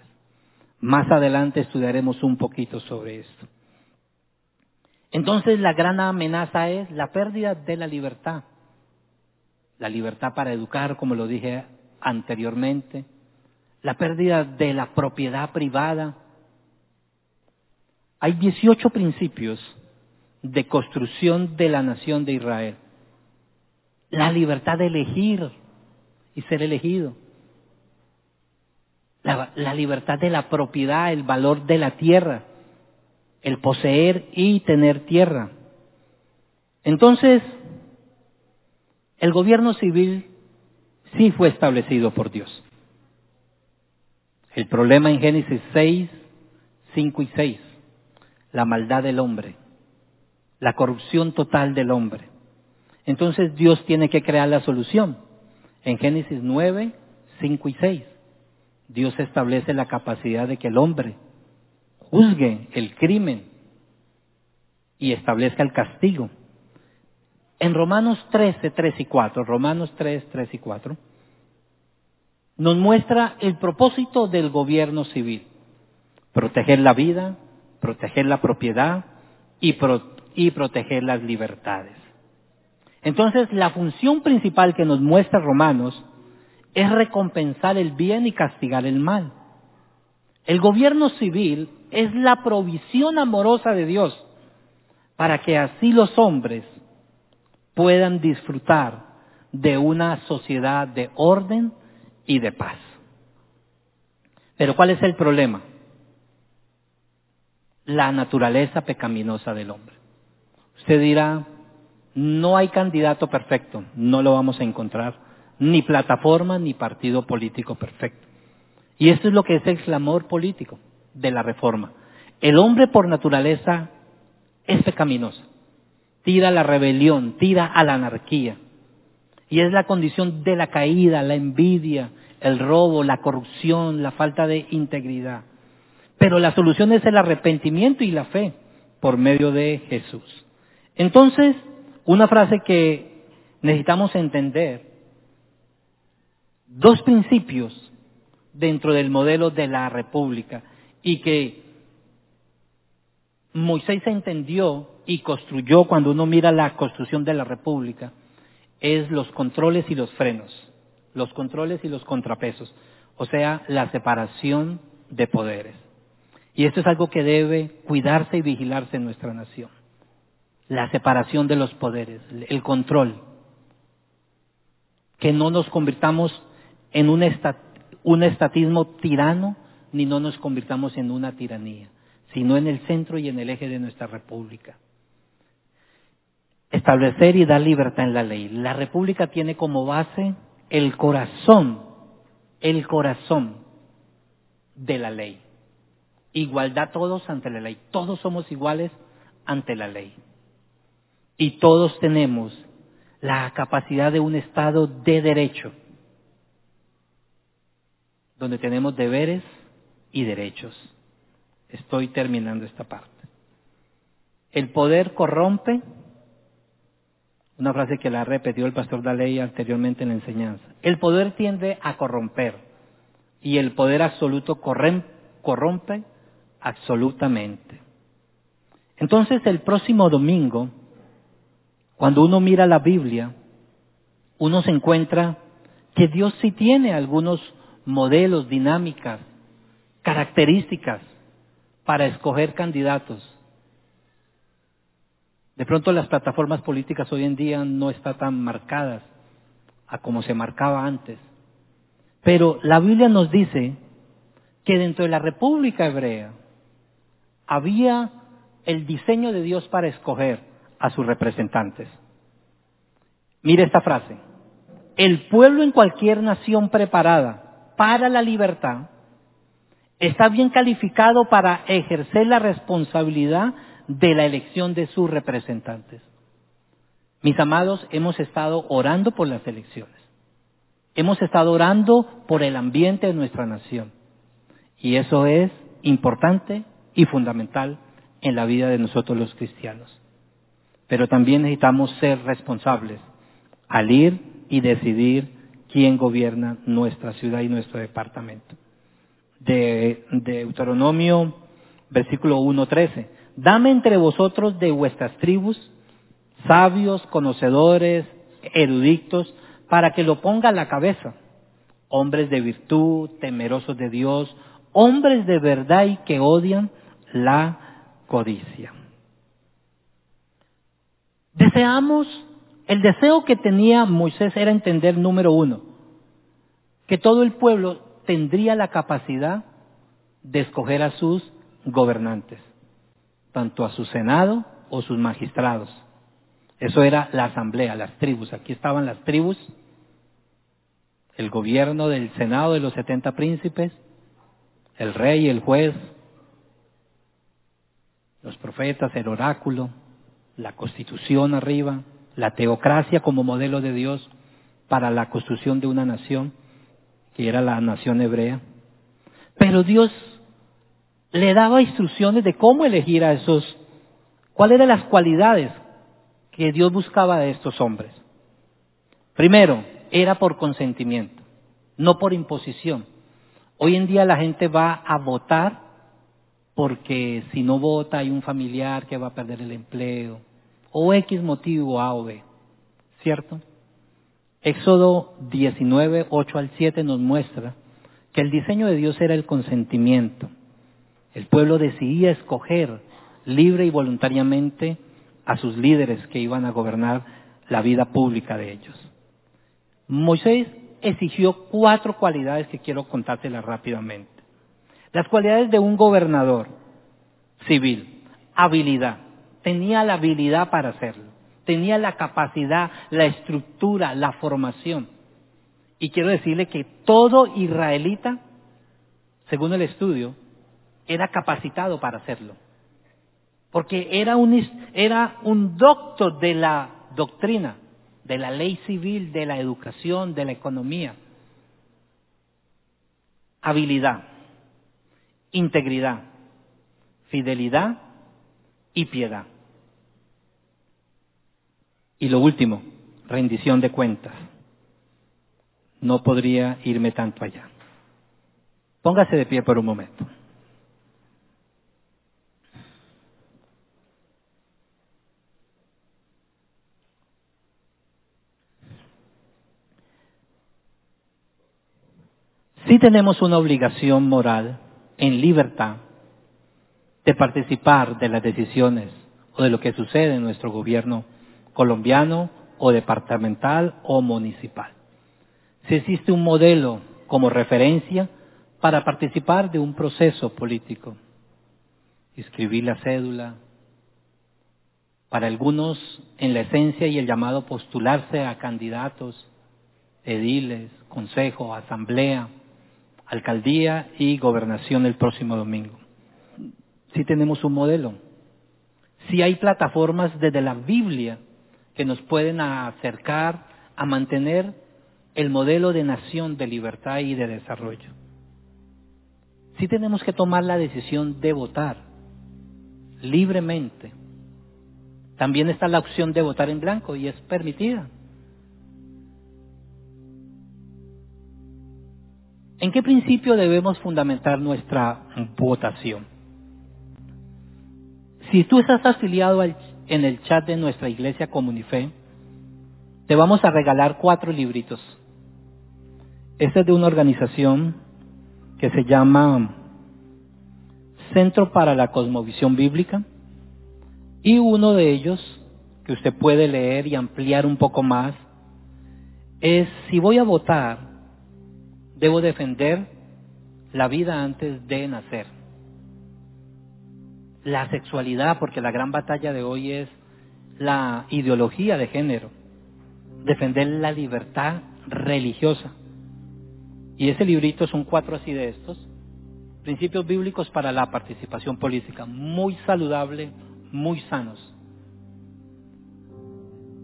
B: Más adelante estudiaremos un poquito sobre esto. Entonces la gran amenaza es la pérdida de la libertad. La libertad para educar, como lo dije anteriormente, la pérdida de la propiedad privada. Hay 18 principios de construcción de la nación de Israel. La libertad de elegir y ser elegido. La, libertad de la propiedad, el valor de la tierra, el poseer y tener tierra. Entonces, el gobierno civil sí fue establecido por Dios. El problema en Génesis 6, 5 y 6, la maldad del hombre, la corrupción total del hombre. Entonces Dios tiene que crear la solución. En Génesis 9, 5 y 6, Dios establece la capacidad de que el hombre juzgue el crimen y establezca el castigo. En Romanos 13, 3 y 4, Romanos 3, 3 y 4, nos muestra el propósito del gobierno civil. Proteger la vida, proteger la propiedad y, pro, y proteger las libertades. Entonces, la función principal que nos muestra Romanos es recompensar el bien y castigar el mal. El gobierno civil es la provisión amorosa de Dios para que así los hombres puedan disfrutar de una sociedad de orden y de paz. Pero ¿cuál es el problema? La naturaleza pecaminosa del hombre. Usted dirá, no hay candidato perfecto, no lo vamos a encontrar, ni plataforma ni partido político perfecto. Y esto es lo que es el clamor político de la reforma. El hombre por naturaleza es pecaminoso, tira a la rebelión, tira a la anarquía. Y es la condición de la caída, la envidia, el robo, la corrupción, la falta de integridad. Pero la solución es el arrepentimiento y la fe por medio de Jesús. Entonces, una frase que necesitamos entender, dos principios dentro del modelo de la República y que Moisés entendió y construyó cuando uno mira la construcción de la República, es los controles y los frenos, los controles y los contrapesos, o sea, la separación de poderes. Y esto es algo que debe cuidarse y vigilarse en nuestra nación. La separación de los poderes, el control. Que no nos convirtamos en un, estatismo tirano, ni no nos convirtamos en una tiranía, sino en el centro y en el eje de nuestra república establecer y dar libertad en la ley. La República tiene como base el corazón, el corazón de la ley. Igualdad todos ante la ley. Todos somos iguales ante la ley. Y todos tenemos la capacidad de un Estado de derecho, donde tenemos deberes y derechos. Estoy terminando esta parte. El poder corrompe una frase que la repetió el pastor Daley anteriormente en la enseñanza. El poder tiende a corromper y el poder absoluto corrompe absolutamente. Entonces el próximo domingo, cuando uno mira la Biblia, uno se encuentra que Dios sí tiene algunos modelos, dinámicas, características para escoger candidatos de pronto las plataformas políticas hoy en día no están tan marcadas a como se marcaba antes. Pero la Biblia nos dice que dentro de la República Hebrea había el diseño de Dios para escoger a sus representantes. Mire esta frase. El pueblo en cualquier nación preparada para la libertad está bien calificado para ejercer la responsabilidad de la elección de sus representantes. Mis amados, hemos estado orando por las elecciones. Hemos estado orando por el ambiente de nuestra nación. Y eso es importante y fundamental en la vida de nosotros los cristianos. Pero también necesitamos ser responsables al ir y decidir quién gobierna nuestra ciudad y nuestro departamento. De, Deuteronomio, versículo 1.13. Dame entre vosotros de vuestras tribus sabios, conocedores, eruditos, para que lo ponga a la cabeza. Hombres de virtud, temerosos de Dios, hombres de verdad y que odian la codicia. Deseamos, el deseo que tenía Moisés era entender, número uno, que todo el pueblo tendría la capacidad de escoger a sus gobernantes, tanto a su senado o sus magistrados. Eso era la asamblea, las tribus. Aquí estaban las tribus, el gobierno del senado de los setenta príncipes, el rey, el juez, los profetas, el oráculo, la constitución arriba, la teocracia como modelo de Dios para la construcción de una nación, que era la nación hebrea. Pero Dios le daba instrucciones de cómo elegir a esos, cuáles eran las cualidades que Dios buscaba de estos hombres. Primero, era por consentimiento, no por imposición. Hoy en día la gente va a votar porque si no vota hay un familiar que va a perder el empleo, o X motivo A o B, ¿cierto? Éxodo 19, 8 al 7 nos muestra que el diseño de Dios era el consentimiento. El pueblo decidía escoger libre y voluntariamente a sus líderes que iban a gobernar la vida pública de ellos. Moisés exigió cuatro cualidades que quiero contártelas rápidamente. Las cualidades de un gobernador civil, habilidad, tenía la habilidad para hacerlo, tenía la capacidad, la estructura, la formación. Y quiero decirle que todo israelita, según el estudio, era capacitado para hacerlo. Porque era un, era un doctor de la doctrina, de la ley civil, de la educación, de la economía. Habilidad, integridad, fidelidad y piedad. Y lo último, rendición de cuentas. No podría irme tanto allá. Póngase de pie por un momento. Sí tenemos una obligación moral en libertad de participar de las decisiones o de lo que sucede en nuestro gobierno colombiano o departamental o municipal. Si existe un modelo como referencia para participar de un proceso político, inscribir la cédula, para algunos en la esencia y el llamado postularse a candidatos, ediles, consejo, asamblea, alcaldía y gobernación el próximo domingo. Si tenemos un modelo, si hay plataformas desde la Biblia que nos pueden acercar a mantener el modelo de nación de libertad y de desarrollo. Si tenemos que tomar la decisión de votar libremente. También está la opción de votar en blanco y es permitida. ¿En qué principio debemos fundamentar nuestra votación? Si tú estás afiliado en el chat de nuestra iglesia Comunife, te vamos a regalar cuatro libritos. Este es de una organización que se llama Centro para la Cosmovisión Bíblica y uno de ellos que usted puede leer y ampliar un poco más es si voy a votar Debo defender la vida antes de nacer. La sexualidad, porque la gran batalla de hoy es la ideología de género. Defender la libertad religiosa. Y ese librito son cuatro así de estos. Principios bíblicos para la participación política. Muy saludable, muy sanos.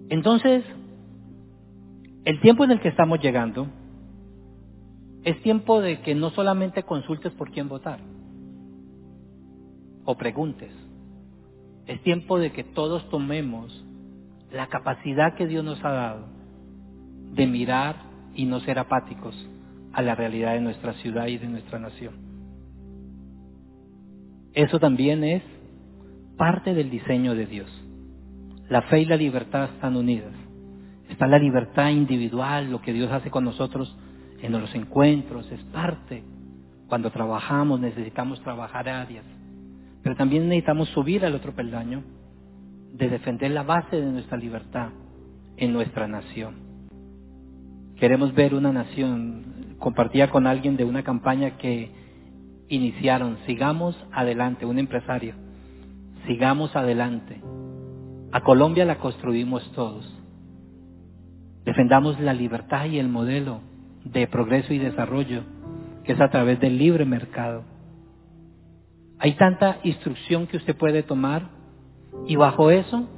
B: Entonces, el tiempo en el que estamos llegando es tiempo de que no solamente consultes por quién votar o preguntes. Es tiempo de que todos tomemos la capacidad que Dios nos ha dado de mirar y no ser apáticos a la realidad de nuestra ciudad y de nuestra nación. Eso también es parte del diseño de Dios. La fe y la libertad están unidas. Está la libertad individual, lo que Dios hace con nosotros en los encuentros, es parte. Cuando trabajamos necesitamos trabajar áreas, pero también necesitamos subir al otro peldaño de defender la base de nuestra libertad en nuestra nación. Queremos ver una nación, compartía con alguien de una campaña que iniciaron, sigamos adelante, un empresario, sigamos adelante. A Colombia la construimos todos. Defendamos la libertad y el modelo de progreso y desarrollo que es a través del libre mercado. Hay tanta instrucción que usted puede tomar y bajo eso,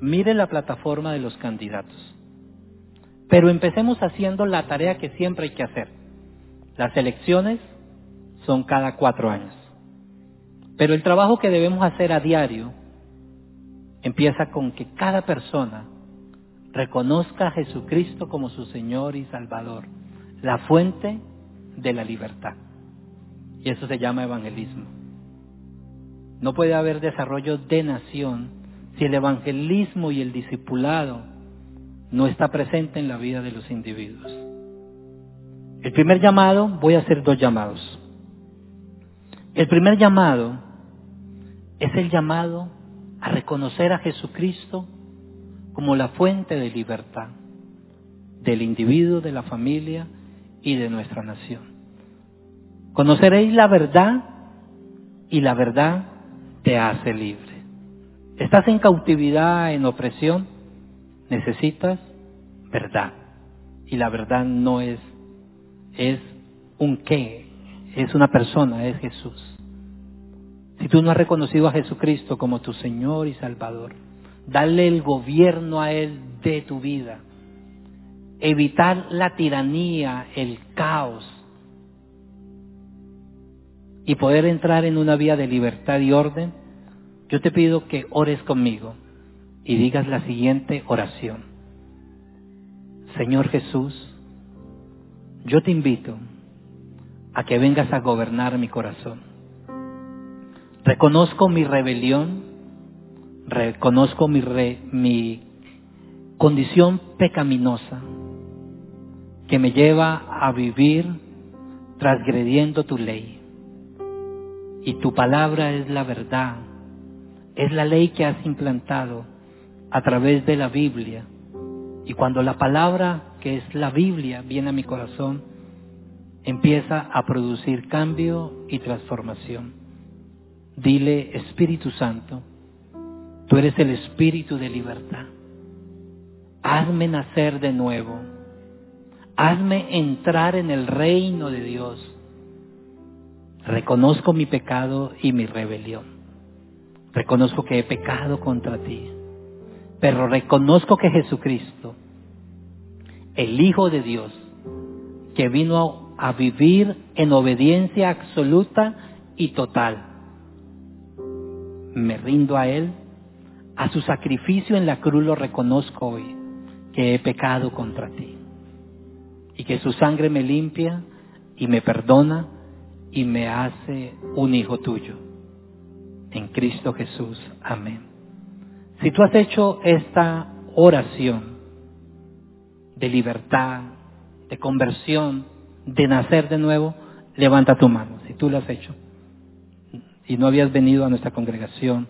B: mire la plataforma de los candidatos. Pero empecemos haciendo la tarea que siempre hay que hacer. Las elecciones son cada cuatro años. Pero el trabajo que debemos hacer a diario empieza con que cada persona reconozca a Jesucristo como su Señor y Salvador, la fuente de la libertad. Y eso se llama evangelismo. No puede haber desarrollo de nación si el evangelismo y el discipulado no está presente en la vida de los individuos. El primer llamado, voy a hacer dos llamados. El primer llamado es el llamado a reconocer a Jesucristo como la fuente de libertad del individuo, de la familia y de nuestra nación. Conoceréis la verdad y la verdad te hace libre. Estás en cautividad, en opresión, necesitas verdad. Y la verdad no es, es un qué, es una persona, es Jesús. Si tú no has reconocido a Jesucristo como tu Señor y Salvador, dale el gobierno a Él de tu vida. Evitar la tiranía, el caos. Y poder entrar en una vía de libertad y orden, yo te pido que ores conmigo y digas la siguiente oración. Señor Jesús, yo te invito a que vengas a gobernar mi corazón. Reconozco mi rebelión, reconozco mi, mi condición pecaminosa que me lleva a vivir transgrediendo tu ley. Y tu palabra es la verdad, es la ley que has implantado a través de la Biblia. Y cuando la palabra que es la Biblia viene a mi corazón, empieza a producir cambio y transformación. Dile, Espíritu Santo, tú eres el Espíritu de libertad. Hazme nacer de nuevo. Hazme entrar en el reino de Dios. Reconozco mi pecado y mi rebelión. Reconozco que he pecado contra ti. Pero reconozco que Jesucristo, el Hijo de Dios, que vino a vivir en obediencia absoluta y total, me rindo a Él, a su sacrificio en la cruz lo reconozco hoy, que he pecado contra ti. Y que su sangre me limpia y me perdona y me hace un hijo tuyo. En Cristo Jesús. Amén. Si tú has hecho esta oración de libertad, de conversión, de nacer de nuevo, levanta tu mano. Si tú lo has hecho y no habías venido a nuestra congregación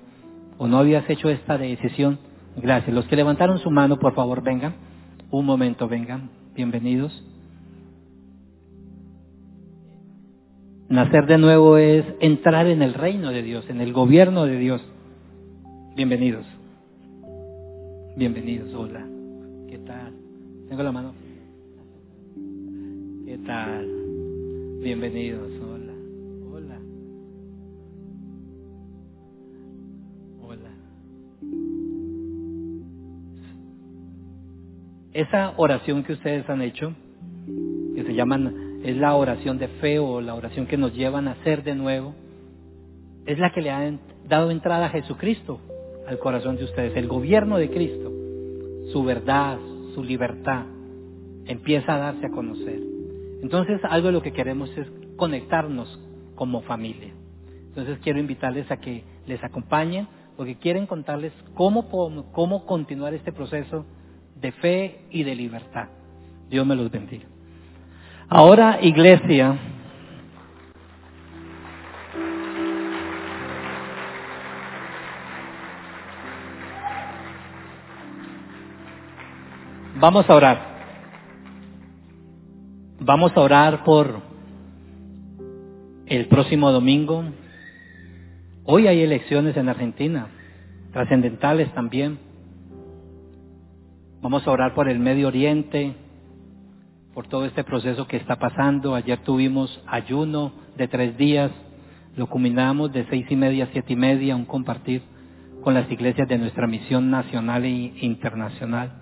B: o no habías hecho esta decisión, gracias. Los que levantaron su mano, por favor, vengan. Un momento, vengan. Bienvenidos. Nacer de nuevo es entrar en el reino de Dios, en el gobierno de Dios. Bienvenidos. Bienvenidos. Hola. ¿Qué tal? Tengo la mano. ¿Qué tal? Bienvenidos. Hola. Hola. Hola. Esa oración que ustedes han hecho, que se llaman es la oración de fe o la oración que nos lleva a nacer de nuevo, es la que le ha dado entrada a Jesucristo al corazón de ustedes, el gobierno de Cristo, su verdad, su libertad, empieza a darse a conocer. Entonces, algo de lo que queremos es conectarnos como familia. Entonces, quiero invitarles a que les acompañen, porque quieren contarles cómo, cómo continuar este proceso de fe y de libertad. Dios me los bendiga. Ahora, iglesia, vamos a orar. Vamos a orar por el próximo domingo. Hoy hay elecciones en Argentina, trascendentales también. Vamos a orar por el Medio Oriente, por todo este proceso que está pasando. Ayer tuvimos ayuno de tres días, lo culminamos de seis y media a siete y media, un compartir con las iglesias de nuestra misión nacional e internacional.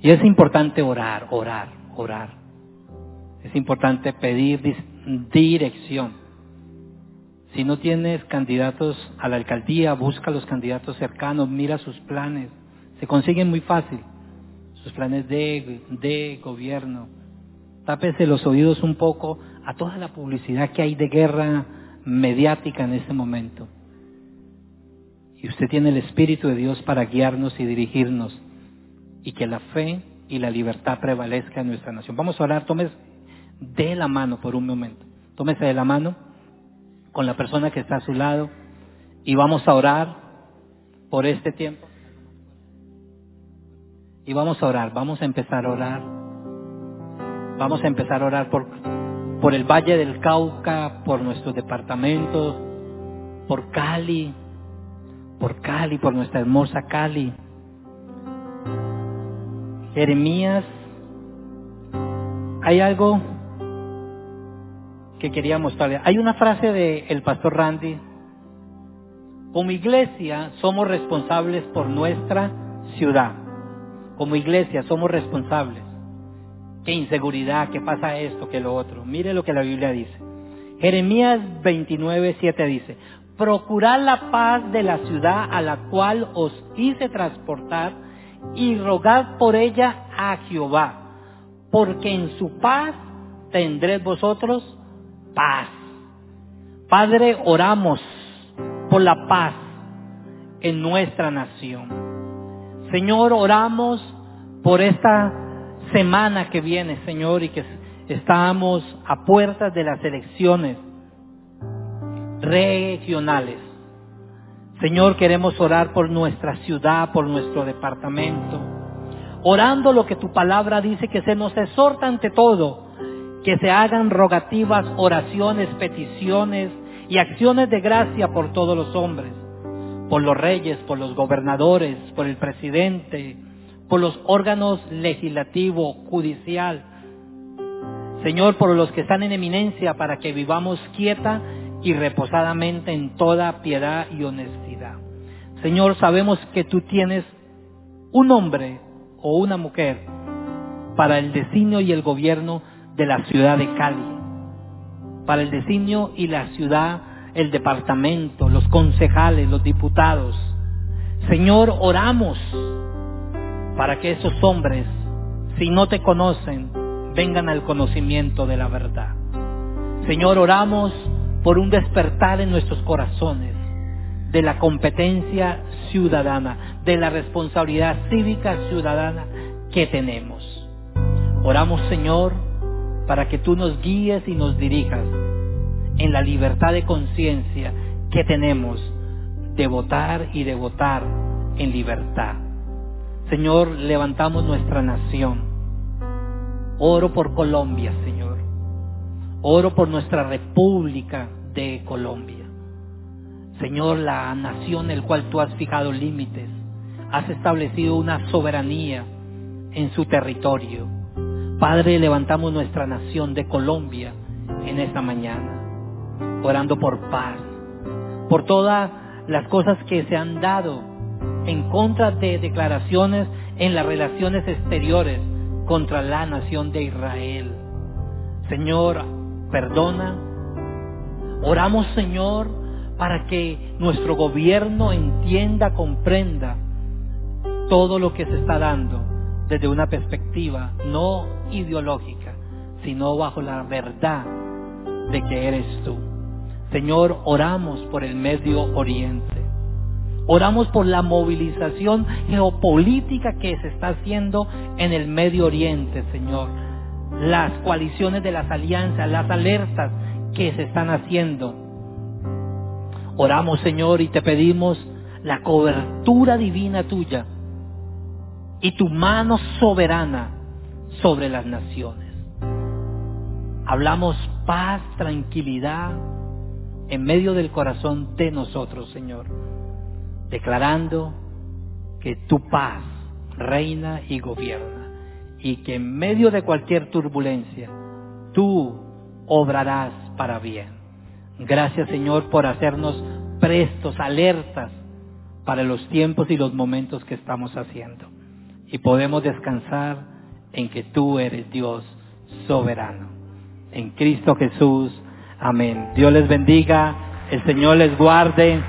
B: Y es importante orar, orar, orar. Es importante pedir dirección. Si no tienes candidatos a la alcaldía, busca los candidatos cercanos, mira sus planes. Se consiguen muy fácil sus planes de, de gobierno. Tápese los oídos un poco a toda la publicidad que hay de guerra mediática en este momento. Y usted tiene el Espíritu de Dios para guiarnos y dirigirnos y que la fe y la libertad prevalezca en nuestra nación. Vamos a orar, tómese de la mano por un momento. Tómese de la mano con la persona que está a su lado y vamos a orar por este tiempo. Y vamos a orar, vamos a empezar a orar. Vamos a empezar a orar por, por el Valle del Cauca, por nuestro departamento, por Cali, por Cali, por nuestra hermosa Cali. Jeremías, hay algo que quería mostrarle. Hay una frase del pastor Randy. Como iglesia somos responsables por nuestra ciudad como iglesia somos responsables. Qué inseguridad, qué pasa esto, qué lo otro. Mire lo que la Biblia dice. Jeremías 29, 7 dice, procurad la paz de la ciudad a la cual os hice transportar y rogad por ella a Jehová, porque en su paz tendréis vosotros paz. Padre, oramos por la paz en nuestra nación. Señor, oramos por esta semana que viene, Señor, y que estamos a puertas de las elecciones regionales. Señor, queremos orar por nuestra ciudad, por nuestro departamento, orando lo que tu palabra dice, que se nos exhorta ante todo, que se hagan rogativas, oraciones, peticiones y acciones de gracia por todos los hombres por los reyes, por los gobernadores, por el presidente, por los órganos legislativo, judicial. Señor, por los que están en eminencia, para que vivamos quieta y reposadamente en toda piedad y honestidad. Señor, sabemos que tú tienes un hombre o una mujer para el designio y el gobierno de la ciudad de Cali, para el designio y la ciudad el departamento, los concejales, los diputados. Señor, oramos para que esos hombres, si no te conocen, vengan al conocimiento de la verdad. Señor, oramos por un despertar en nuestros corazones de la competencia ciudadana, de la responsabilidad cívica ciudadana que tenemos. Oramos, Señor, para que tú nos guíes y nos dirijas en la libertad de conciencia que tenemos de votar y de votar en libertad. Señor, levantamos nuestra nación. Oro por Colombia, Señor. Oro por nuestra República de Colombia. Señor, la nación en la cual tú has fijado límites, has establecido una soberanía en su territorio. Padre, levantamos nuestra nación de Colombia en esta mañana orando por paz, por todas las cosas que se han dado en contra de declaraciones en las relaciones exteriores contra la nación de Israel. Señor, perdona. Oramos, Señor, para que nuestro gobierno entienda, comprenda todo lo que se está dando desde una perspectiva no ideológica, sino bajo la verdad de que eres tú. Señor, oramos por el Medio Oriente. Oramos por la movilización geopolítica que se está haciendo en el Medio Oriente, Señor. Las coaliciones de las alianzas, las alertas que se están haciendo. Oramos, Señor, y te pedimos la cobertura divina tuya y tu mano soberana sobre las naciones. Hablamos paz, tranquilidad en medio del corazón de nosotros, Señor, declarando que tu paz reina y gobierna y que en medio de cualquier turbulencia tú obrarás para bien. Gracias, Señor, por hacernos prestos, alertas para los tiempos y los momentos que estamos haciendo. Y podemos descansar en que tú eres Dios soberano. En Cristo Jesús. Amén. Dios les bendiga. El Señor les guarde.